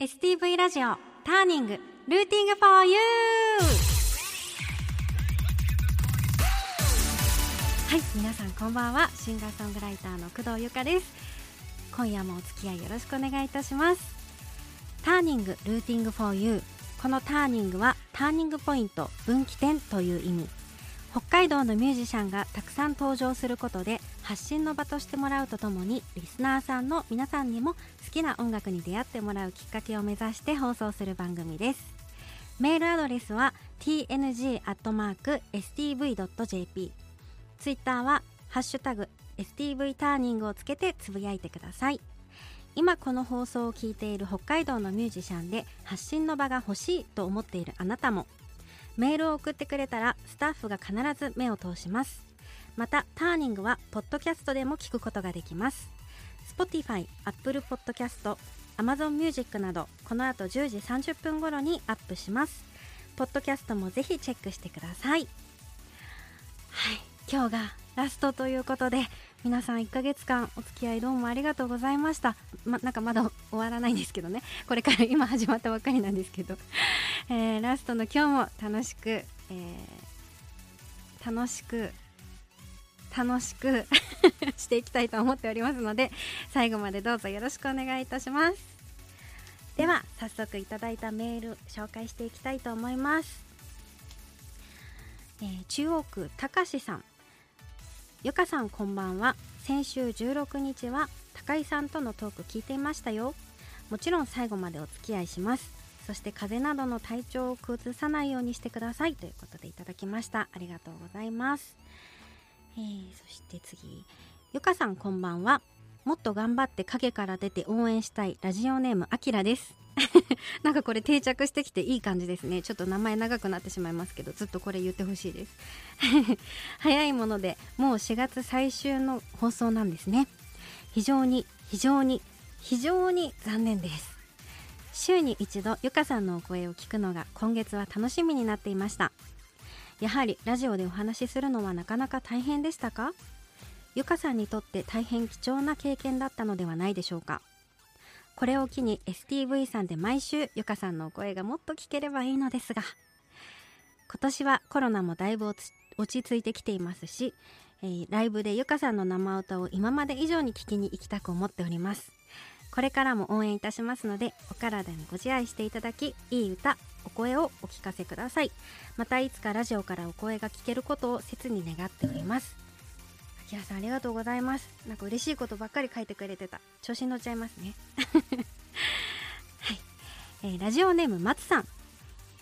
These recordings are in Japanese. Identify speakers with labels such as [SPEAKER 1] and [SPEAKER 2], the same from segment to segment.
[SPEAKER 1] STV ラジオターニングルーティング for you! はい皆さんこんばんは。シンガーソングライターの工藤由香です。今夜もお付き合いよろしくお願いいたします。ターニングルーティング for you このターニングはターニングポイント分岐点という意味。北海道のミュージシャンがたくさん登場することで発信の場としてもらうとともにリスナーさんの皆さんにも好きな音楽に出会ってもらうきっかけを目指して放送する番組です。メールアドレスは tng.stv.jp ツイッターは「ハッシュタグ #stv ターニング」をつけてつぶやいてください。今この放送を聞いている北海道のミュージシャンで発信の場が欲しいと思っているあなたもメールを送ってくれたらスタッフが必ず目を通します。またターニングはポッドキャストでも聞くことができます。Spotify、Apple Podcast、Amazon Music などこの後10時30分頃にアップします。ポッドキャストもぜひチェックしてください。はい今日がラストということで皆さん1ヶ月間お付き合いどうもありがとうございました。まなんかまだ終わらないんですけどね。これから今始まったばかりなんですけど、えー、ラストの今日も楽しく、えー、楽しく楽しく していきたいと思っておりますので最後までどうぞよろしくお願いいたします。では早速いただいたメール紹介していきたいと思います、えー、中央区たかしさん。ゆかさんこんばんは。先週16日は高井さんとのトーク聞いていましたよ。もちろん最後までお付き合いします。そして風邪などの体調を崩さないようにしてください。ということでいただきました。ありがとうございます、えー、そして次。ゆかさんこんばんは。もっと頑張って影から出て応援したいラジオネームあきらです。なんかこれ定着してきていい感じですね。ちょっと名前長くなってしまいますけど。ずっとこれ言ってほしいです。早いものでもう4月最終の放送なんですね。非常に非常に非常に残念です。週に一度ゆかさんのお声を聞くのが今月は楽しみになっていました。やはりラジオでお話しするのはなかなか大変でしたか？ゆかさんにとって大変貴重な経験だったのではないでしょうか？これを機に STV さんで毎週ゆかさんのお声がもっと聞ければいいのですが。今年はコロナもだいぶ落ち着いてきていますし、えー、ライブでゆかさんの生歌を今まで以上に聞きに行きたく思っております。これからも応援いたしますのでお体にご自愛していただきいい歌お声をお聞かせください。またいつかラジオからお声が聞けることを切に願っております。キラさんありがとうございます。なんか嬉しいことばっかり書いてくれてた。調子に乗っちゃいますね。はい、えー、ラジオネーム松さん。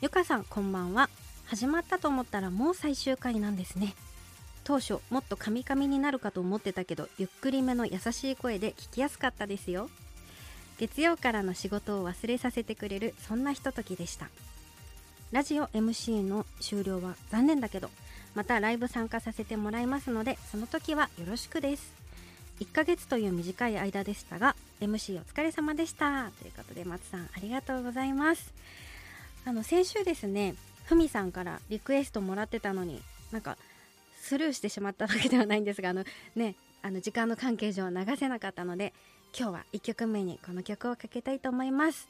[SPEAKER 1] ゆかさんこんばんは。始まったと思ったらもう最終回なんですね。当初もっとカミカミになるかと思ってたけどゆっくりめの優しい声で聞きやすかったですよ。月曜からの仕事を忘れさせてくれるそんなひとときでした。ラジオ MC の終了は残念だけどまたライブ参加させてもらいますのでその時はよろしくです。1ヶ月という短い間でしたが MC お疲れ様でした。ということで松さんありがとうございます。あの先週ですねふみさんからリクエストもらってたのになんかスルーしてしまったわけではないんですがあのねあの時間の関係上流せなかったので今日は1曲目にこの曲をかけたいと思います、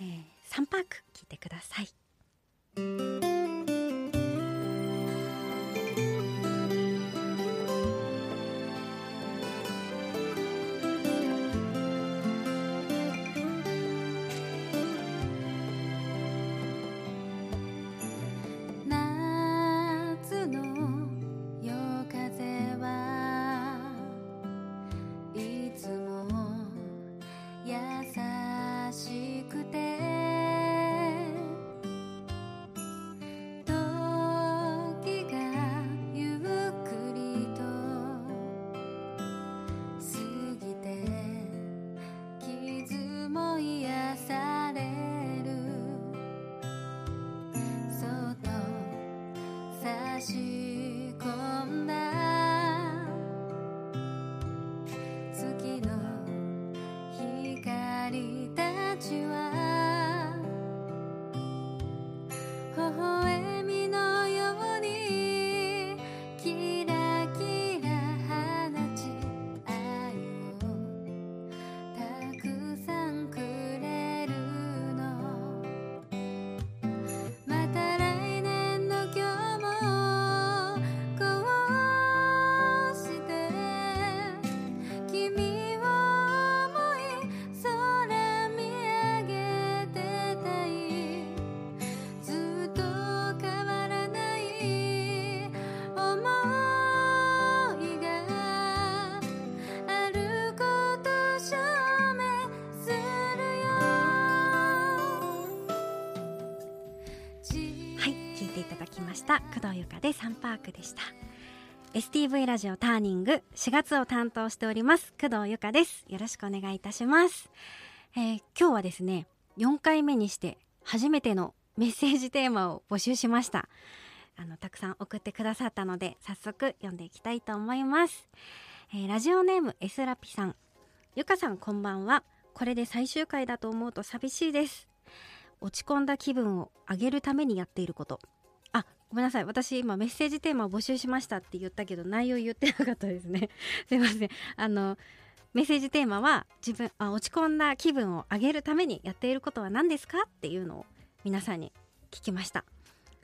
[SPEAKER 1] えー、サンパーク聴いてください。ていただきました。工藤由香でサンパークでした。STV ラジオターニング4月を担当しております。工藤由香です。よろしくお願いいたします、えー、今日はですね4回目にして初めてのメッセージテーマを募集しました。あのたくさん送ってくださったので早速読んでいきたいと思います、えー、ラジオネームエスラピさん。ゆかさんこんばんは。これで最終回だと思うと寂しいです。落ち込んだ気分を上げるためにやっていること。ごめんなさい。私今メッセージテーマを募集しましたって言ったけど内容言ってなかったですね。すいません。あのメッセージテーマは自分あ落ち込んだ気分を上げるためにやっていることは何ですかっていうのを皆さんに聞きました。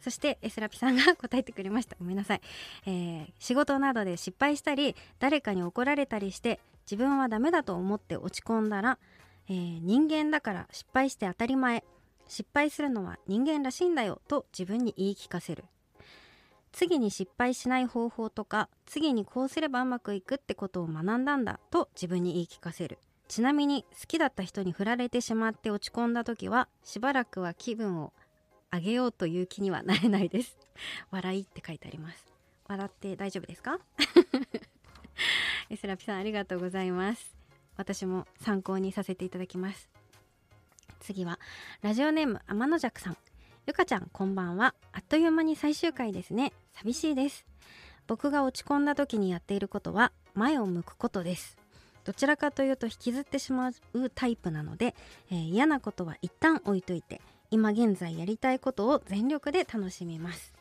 [SPEAKER 1] そしてエスラピさんが答えてくれました。ごめんなさい、えー、仕事などで失敗したり誰かに怒られたりして自分はダメだと思って落ち込んだら、えー、人間だから失敗して当たり前。失敗するのは人間らしいんだよと自分に言い聞かせる。次に失敗しない方法とか次にこうすればうまくいくってことを学んだんだと自分に言い聞かせる。ちなみに好きだった人に振られてしまって落ち込んだ時はしばらくは気分を上げようという気にはなれないです。笑いって書いてあります。笑って大丈夫ですか？エスラピさんありがとうございます。私も参考にさせていただきます。次はラジオネーム天の弱さん。ゆかちゃんこんばんは。あっという間に最終回ですね。寂しいです。僕が落ち込んだ時にやっていることは前を向くことです。どちらかというと引きずってしまうタイプなので、えー、嫌なことは一旦置いといて今現在やりたいことを全力で楽しみます。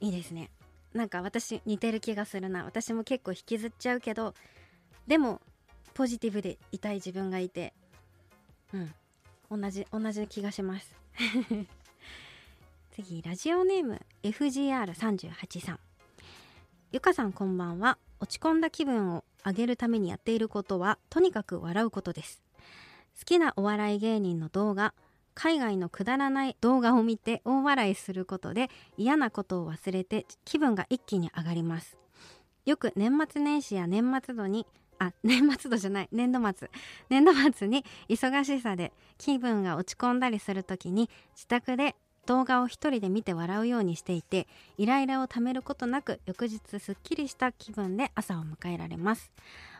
[SPEAKER 1] いいですね。なんか私似てる気がするな。私も結構引きずっちゃうけどでもポジティブでいたい自分がいてうん。同じ同じ気がします。次ラジオネーム FGR38 さん。ゆかさんこんばんは。落ち込んだ気分を上げるためにやっていることはとにかく笑うことです。好きなお笑い芸人の動画海外のくだらない動画を見て大笑いすることで嫌なことを忘れて気分が一気に上がります。よく年末年始や年末度にあ年末度じゃない。年度末。年度末に忙しさで気分が落ち込んだりする時に自宅で動画を一人で見て笑うようにしていてイライラをためることなく翌日すっきりした気分で朝を迎えられます。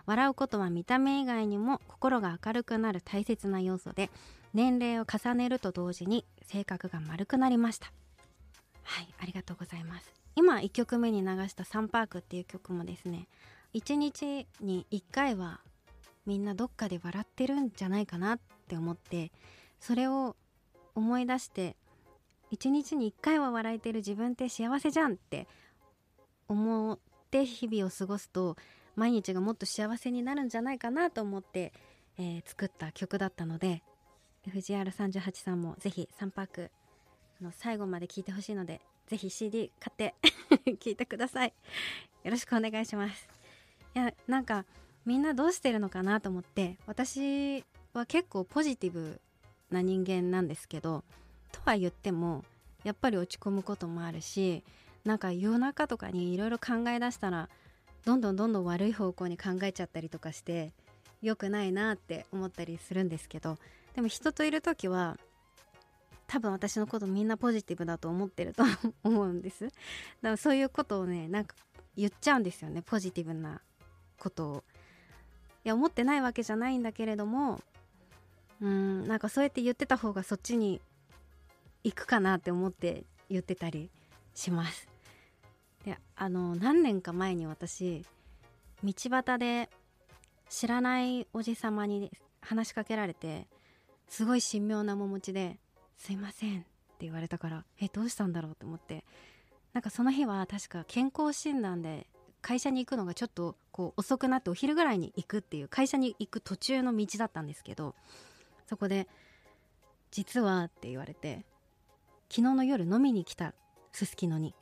[SPEAKER 1] 笑うことは見た目以外にも心が明るくなる大切な要素で年齢を重ねると同時に性格が丸くなりました。はいありがとうございます。今1曲目に流した「サンパーク」っていう曲もですね1日に1回はみんなどっかで笑ってるんじゃないかなって思ってそれを思い出して1日に1回は笑えてる自分って幸せじゃんって思って日々を過ごすと毎日がもっと幸せになるんじゃないかなと思って、えー、作った曲だったので FGR38 さんもぜひ3パークの最後まで聴いてほしいのでぜひ CD 買って 聴いてください。よろしくお願いします。やなんかみんなどうしてるのかなと思って私は結構ポジティブな人間なんですけどとは言ってもやっぱり落ち込むこともあるしなんか夜中とかにいろいろ考え出したらどんどんどんどん悪い方向に考えちゃったりとかして良くないなって思ったりするんですけどでも人といる時は多分私のことみんなポジティブだと思ってると思うんです。だからそういうことをねなんか言っちゃうんですよねポジティブなことをいや思ってないわけじゃないんだけれどもうんなんかそうやって言ってた方がそっちに行くかなって思って言ってたりします。であの何年か前に私道端で知らないおじさまに話しかけられてすごい神妙な面持ちで「すいません」って言われたからえどうしたんだろうと思ってなんかその日は確か健康診断で会社に行くのがちょっとこう遅くなってお昼ぐらいに行くっていう会社に行く途中の道だったんですけどそこで「実は」って言われて昨日の夜飲みに来たすすきのに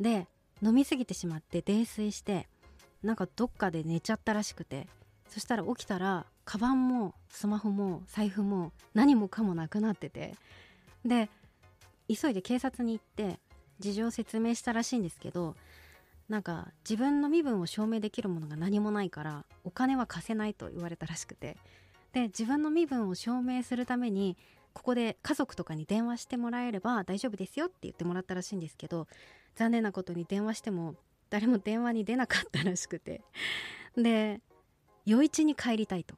[SPEAKER 1] で飲みすぎてしまって泥酔してなんかどっかで寝ちゃったらしくてそしたら起きたらカバンもスマホも財布も何もかもなくなっててで急いで警察に行って事情を説明したらしいんですけどなんか自分の身分を証明できるものが何もないからお金は貸せないと言われたらしくて。で自分の身分を証明するためにここで家族とかに電話してもらえれば大丈夫ですよって言ってもらったらしいんですけど残念なことに電話しても誰も電話に出なかったらしくて。で余市に帰りたいと。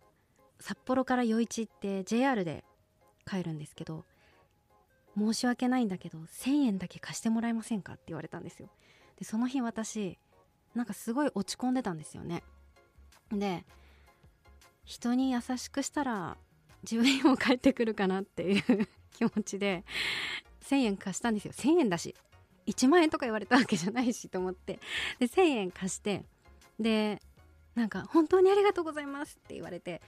[SPEAKER 1] 札幌から余市って JR で帰るんですけど申し訳ないんだけど1000円だけ貸してもらえませんかって言われたんですよ。でその日私なんかすごい落ち込んでたんですよね。で人に優しくしたら自分にも返ってくるかなっていう 気持ちで1000円貸したんですよ。1000円だし1万円とか言われたわけじゃないしと思って。で1000円貸してでなんか「本当にありがとうございます」って言われて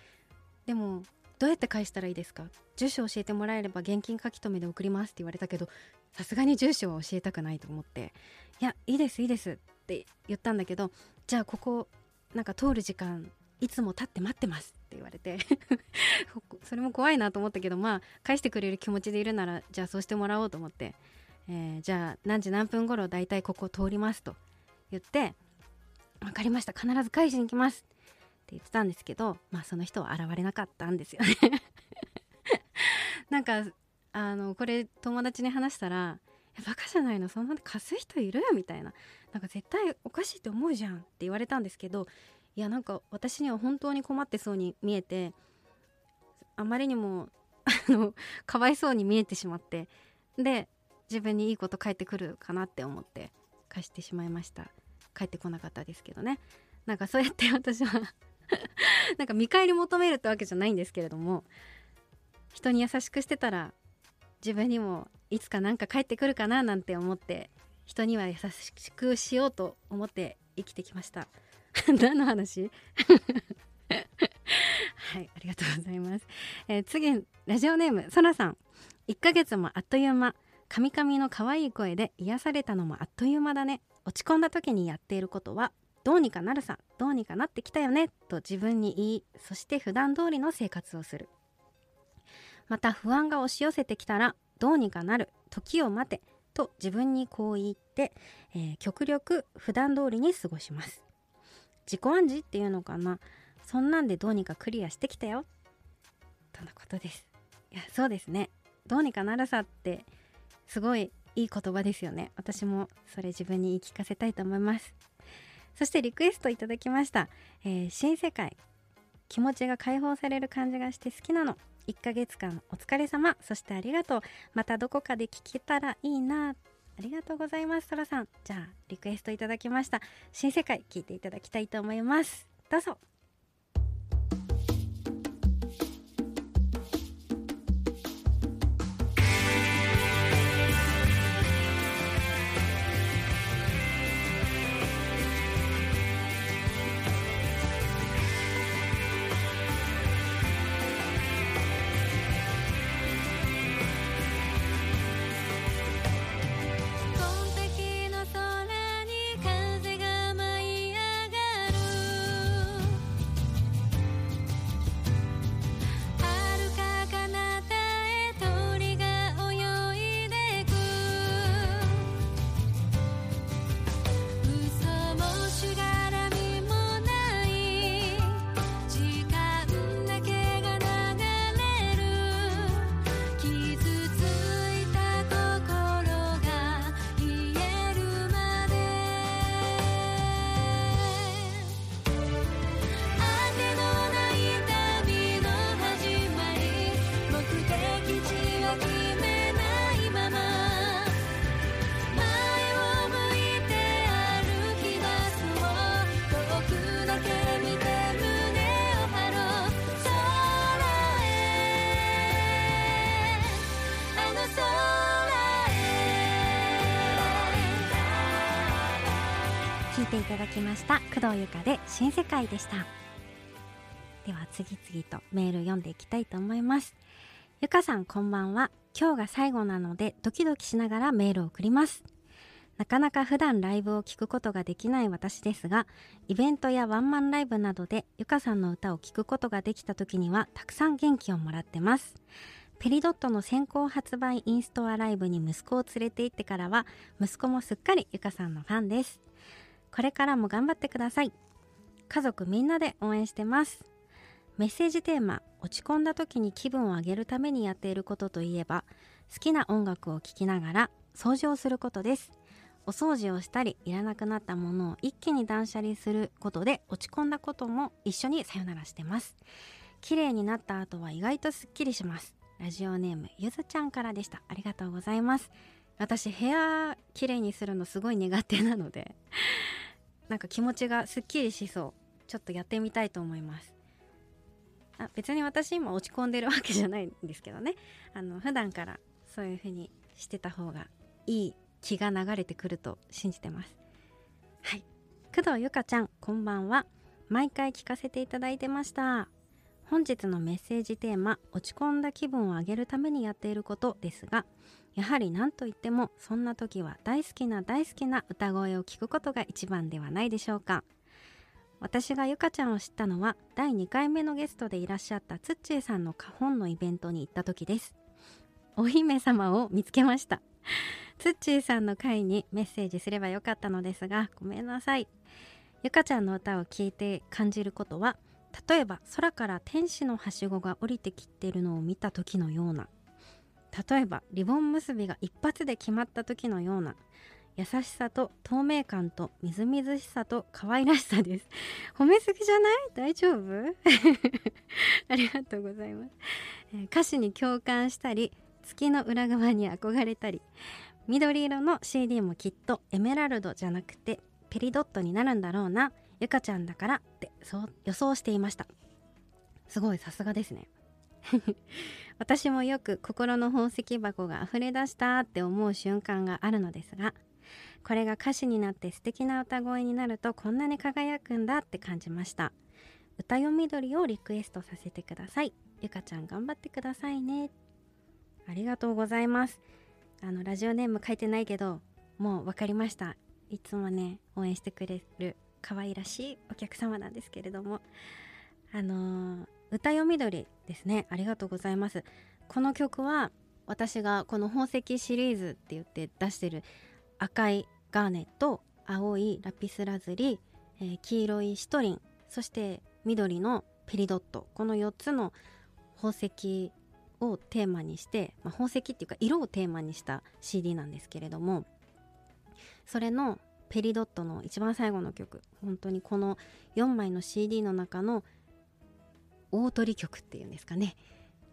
[SPEAKER 1] でもどうやって返したらいいですか？住所教えてもらえれば現金書留で送りますって言われたけどさすがに住所は教えたくないと思って「いやいいですいいです」って言ったんだけどじゃあここなんか通る時間いつも立って待ってますって言われて それも怖いなと思ったけどまあ返してくれる気持ちでいるならじゃあそうしてもらおうと思って、えー、じゃあ何時何分頃だいたいここ通りますと言って分かりました必ず返しに来ますって言ってたんですけどまあその人は現れなかったんですよね。なんかあのこれ友達に話したら「バカじゃないの？そんな貸す人いる?」みたいななんか絶対おかしいって思うじゃんって言われたんですけどいやなんか私には本当に困ってそうに見えてあまりにもあのかわいそうに見えてしまってで自分にいいこと返ってくるかなって思って貸してしまいました。帰ってこなかったですけどね。なんかそうやって私はなんか見返り求めるってわけじゃないんですけれども人に優しくしてたら自分にもいつかなんか帰ってくるかななんて思って人には優しくしようと思って生きてきました。何の話？はいありがとうございます、えー、次ラジオネームそらさん。1ヶ月もあっという間カミカミの可愛い声で癒されたのもあっという間だね。落ち込んだ時にやっていることはどうにかなるさどうにかなってきたよねと自分に言いそして普段通りの生活をする。また不安が押し寄せてきたらどうにかなる時を待てと自分にこう言って、えー、極力普段通りに過ごします。自己暗示っていうのかな。そんなんでどうにかクリアしてきたよ。とのことです。いやそうですね。どうにかなるさってすごいいい言葉ですよね。私もそれ自分に言い聞かせたいと思います。そしてリクエストいただきました、えー、新世界。気持ちが解放される感じがして好きなの。1ヶ月間お疲れ様。そしてありがとう。またどこかで聞けたらいいな。ありがとうございます。そらさん。じゃあリクエストいただきました。新世界聞いていただきたいと思います。どうぞ。ていただきました。工藤由香で新世界でした。では次々とメール読んでいきたいと思います。ゆかさんこんばんは。今日が最後なのでドキドキしながらメールを送ります。なかなか普段ライブを聴くことができない私ですがイベントやワンマンライブなどでゆかさんの歌を聴くことができた時にはたくさん元気をもらってます。ペリドットの先行発売インストアライブに息子を連れて行ってからは息子もすっかりゆかさんのファンです。これからも頑張ってください。家族みんなで応援してます。メッセージテーマ落ち込んだ時に気分を上げるためにやっていることといえば好きな音楽を聴きながら掃除をすることです。お掃除をしたりいらなくなったものを一気に断捨離することで落ち込んだことも一緒にさよならしてます。綺麗になった後は意外とすっきりします。ラジオネームゆずちゃんからでした。ありがとうございます。私部屋綺麗にするのすごい苦手なので。なんか気持ちがすっきりしそう。ちょっとやってみたいと思います。あ別に私今落ち込んでるわけじゃないんですけどね。あの普段からそういう風にしてた方がいい気が流れてくると信じてます。はい。工藤ゆかちゃんこんばんは。毎回聞かせていただいてました。本日のメッセージテーマ落ち込んだ気分を上げるためにやっていることですがやはり何と言ってもそんな時は大好きな大好きな歌声を聞くことが一番ではないでしょうか。私がゆかちゃんを知ったのは第2回目のゲストでいらっしゃったつっちーさんの花本のイベントに行った時です。お姫様を見つけました。つっちーさんの回にメッセージすればよかったのですがごめんなさい。ゆかちゃんの歌を聴いて感じることは例えば空から天使のはしごが降りてきているのを見た時のような例えばリボン結びが一発で決まった時のような優しさと透明感とみずみずしさと可愛らしさです。褒めすぎじゃない？大丈夫？ありがとうございます、えー、歌詞に共感したり月の裏側に憧れたり緑色の CD もきっとエメラルドじゃなくてペリドットになるんだろうなゆかちゃんだからってそう予想していました。すごいさすがですね。私もよく心の宝石箱が溢れ出したって思う瞬間があるのですがこれが歌詞になって素敵な歌声になるとこんなに輝くんだって感じました。歌よみどりをリクエストさせてください。ゆかちゃん頑張ってくださいね。ありがとうございます。あのラジオネーム書いてないけどもう分かりました。いつもね応援してくれる可愛らしいお客様なんですけれども。あのー、歌よみどりですね。ありがとうございます。この曲は私がこの宝石シリーズって言って出してる赤いガーネット青いラピスラズリ、えー、黄色いシトリンそして緑のペリドット。この4つの宝石をテーマにして、まあ、宝石っていうか色をテーマにした CD なんですけれどもそれのペリドットの一番最後の曲。本当にこの4枚の CD の中の大取曲っていうんですかね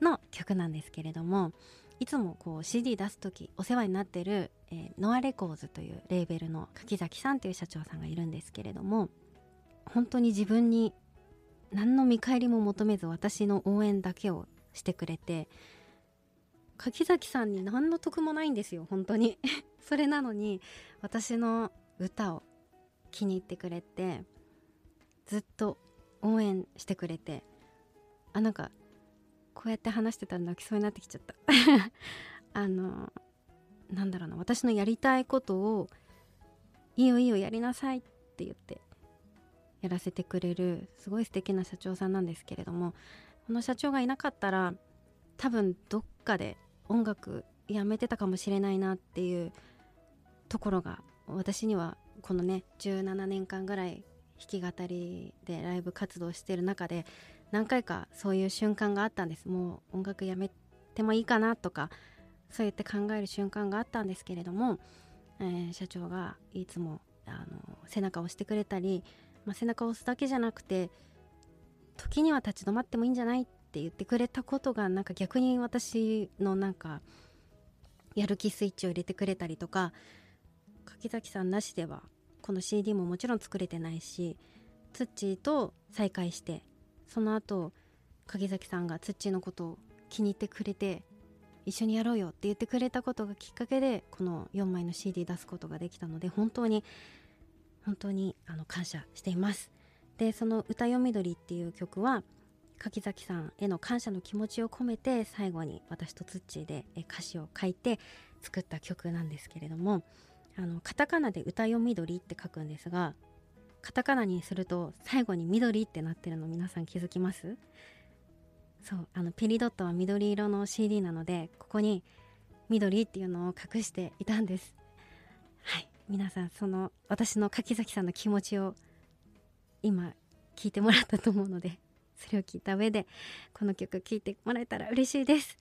[SPEAKER 1] の曲なんですけれどもいつもこう CD 出す時お世話になってる、えー、ノアレコーズというレーベルの柿崎さんという社長さんがいるんですけれども本当に自分に何の見返りも求めず私の応援だけをしてくれて柿崎さんに何の得もないんですよ本当に。それなのに私の歌を気に入ってくれてずっと応援してくれてあなんかこうやって話してたら泣きそうになってきちゃった。あのなんだろうな私のやりたいことをいいよいいよやりなさいって言ってやらせてくれるすごい素敵な社長さんなんですけれどもこの社長がいなかったら多分どっかで音楽やめてたかもしれないなっていうところが私にはこのね17年間ぐらい弾き語りでライブ活動してる中で何回かそういう瞬間があったんです。もう音楽やめてもいいかなとかそうやって考える瞬間があったんですけれども、えー、社長がいつもあの背中を押してくれたり、まあ、背中を押すだけじゃなくて時には立ち止まってもいいんじゃないって言ってくれたことがなんか逆に私のなんかやる気スイッチを入れてくれたりとか柿崎さんなしではこの CD ももちろん作れてないしツッチーと再会してその後鍵崎さんがツッチーのことを気に入ってくれて一緒にやろうよって言ってくれたことがきっかけでこの4枚の CD 出すことができたので本当に本当にあの感謝しています。でその「歌よみどり」っていう曲は柿崎さんへの感謝の気持ちを込めて最後に私とツッチーで歌詞を書いて作った曲なんですけれどもあのカタカナで「歌よみどり」って書くんですがカタカナにすると最後に緑ってなってるの皆さん気づきます？そうあのペリドットは緑色の CD なのでここに緑っていうのを隠していたんです。はい皆さんその私の柿崎さんの気持ちを今聞いてもらったと思うのでそれを聞いた上でこの曲聴いてもらえたら嬉しいです。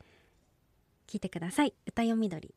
[SPEAKER 1] 聴いてください。歌よみどり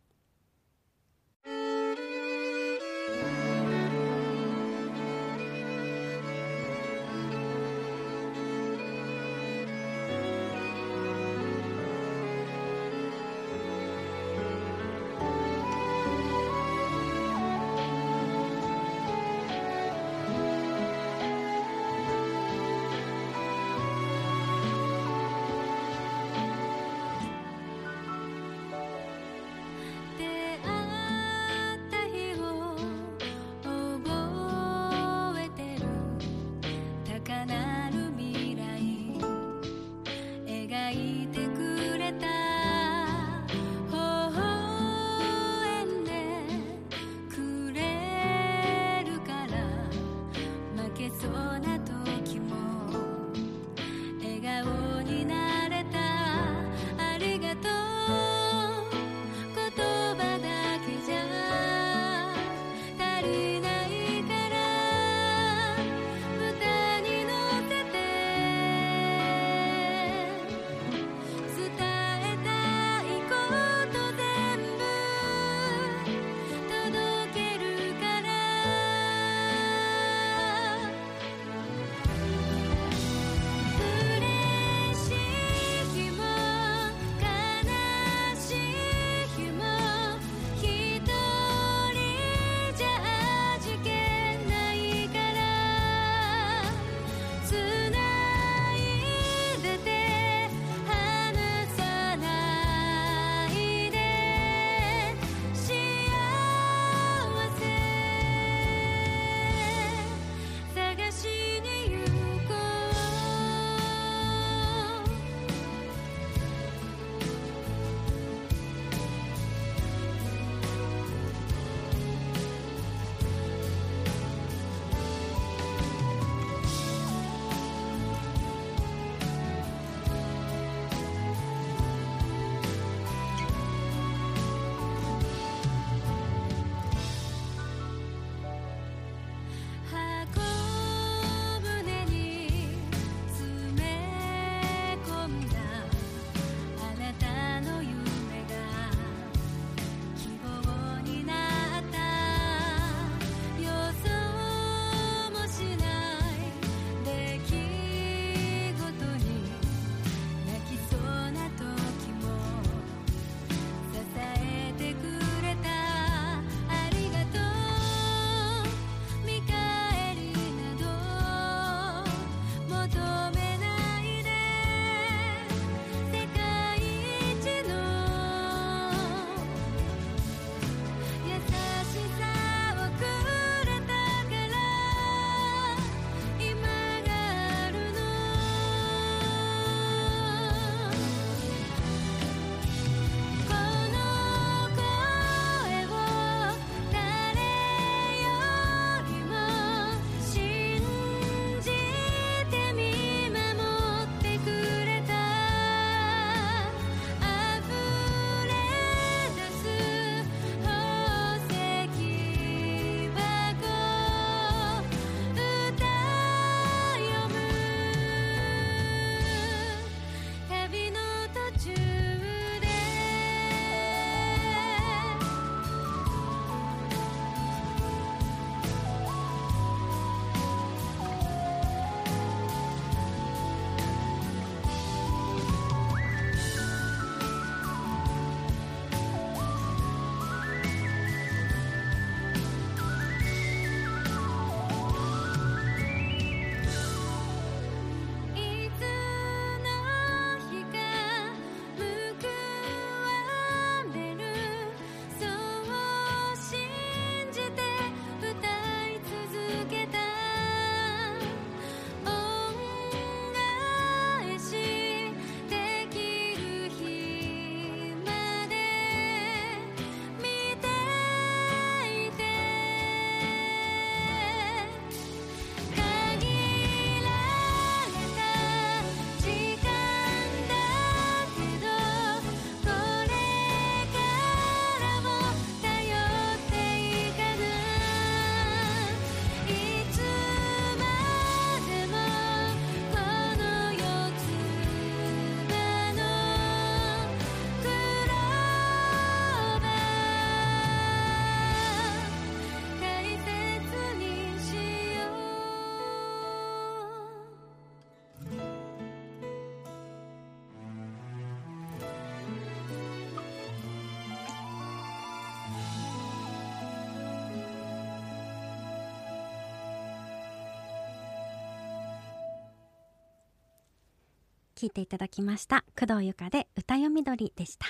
[SPEAKER 1] 聴いていただきました。工藤由香で歌読み鳥でした。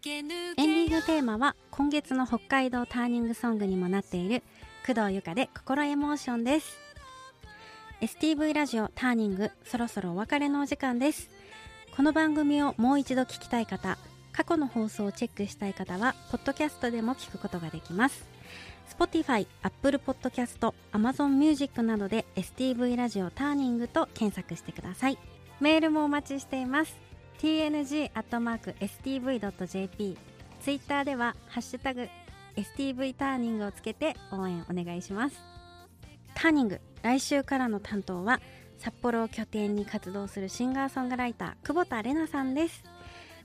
[SPEAKER 2] 君
[SPEAKER 1] エンディングテーマは今月の北海道ターニングソングにもなっている工藤由香で心エモーションです。STV ラジオターニングそろそろお別れのお時間です。この番組をもう一度聞きたい方過去の放送をチェックしたい方はポッドキャストでも聞くことができます。Spotify、Apple Podcast、Amazon Music などで STV ラジオターニングと検索してください。メールもお待ちしています。tng.stv.jp ツイッターでは「ハッシュタグ #stv ターニング」をつけて応援お願いします。ターニング来週からの担当は札幌を拠点に活動するシンガーソングライター久保田玲奈さんです。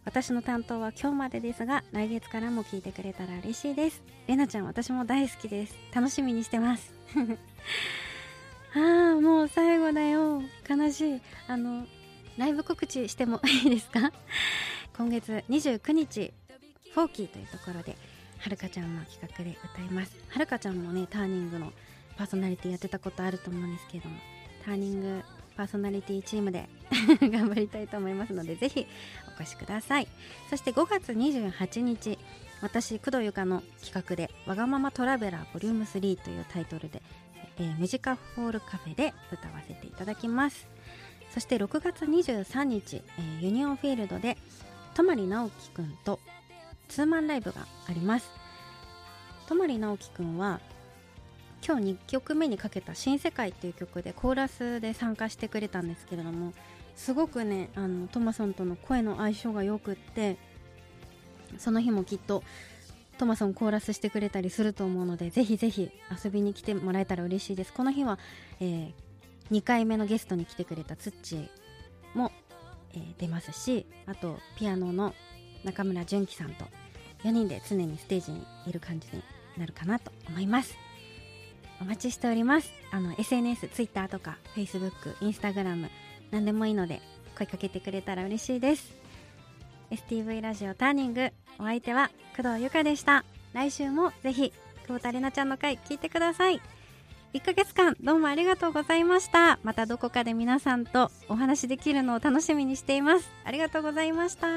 [SPEAKER 1] 私の担当は今日までですが来月からも聞いてくれたら嬉しいです。玲奈ちゃん私も大好きです。楽しみにしてます。ああもう最後だよ。悲しい。あのライブ告知してもいいですか？今月29日フォーキーというところではるかちゃんの企画で歌います。はるかちゃんもねターニングのパーソナリティやってたことあると思うんですけれどもターニングパーソナリティチームで 頑張りたいと思いますのでぜひお越しください。そして5月28日私工藤由香の企画で「わがままトラベラーボリューム3というタイトルで、えー、ムジカホールカフェで歌わせていただきます。そして6月23日、えー、ユニオンフィールドで泊直樹くんとツーマンライブがあります。泊直樹くんは今日2曲目にかけた「新世界」っていう曲でコーラスで参加してくれたんですけれどもすごくねあのトマソンとの声の相性がよくってその日もきっとトマソンコーラスしてくれたりすると思うのでぜひぜひ遊びに来てもらえたら嬉しいです。この日は、えー、2回目のゲストに来てくれたツッチーも、えー、出ますしあとピアノの中村純喜さんと4人で常にステージにいる感じになるかなと思います。お待ちしております。あの SNS、Twitter とか Facebook、Instagram 何でもいいので声かけてくれたら嬉しいです。STV ラジオターニングお相手は工藤由香でした。来週もぜひ久保田玲奈ちゃんの回聞いてください。1ヶ月間どうもありがとうございました。またどこかで皆さんとお話できるのを楽しみにしています。ありがとうございました。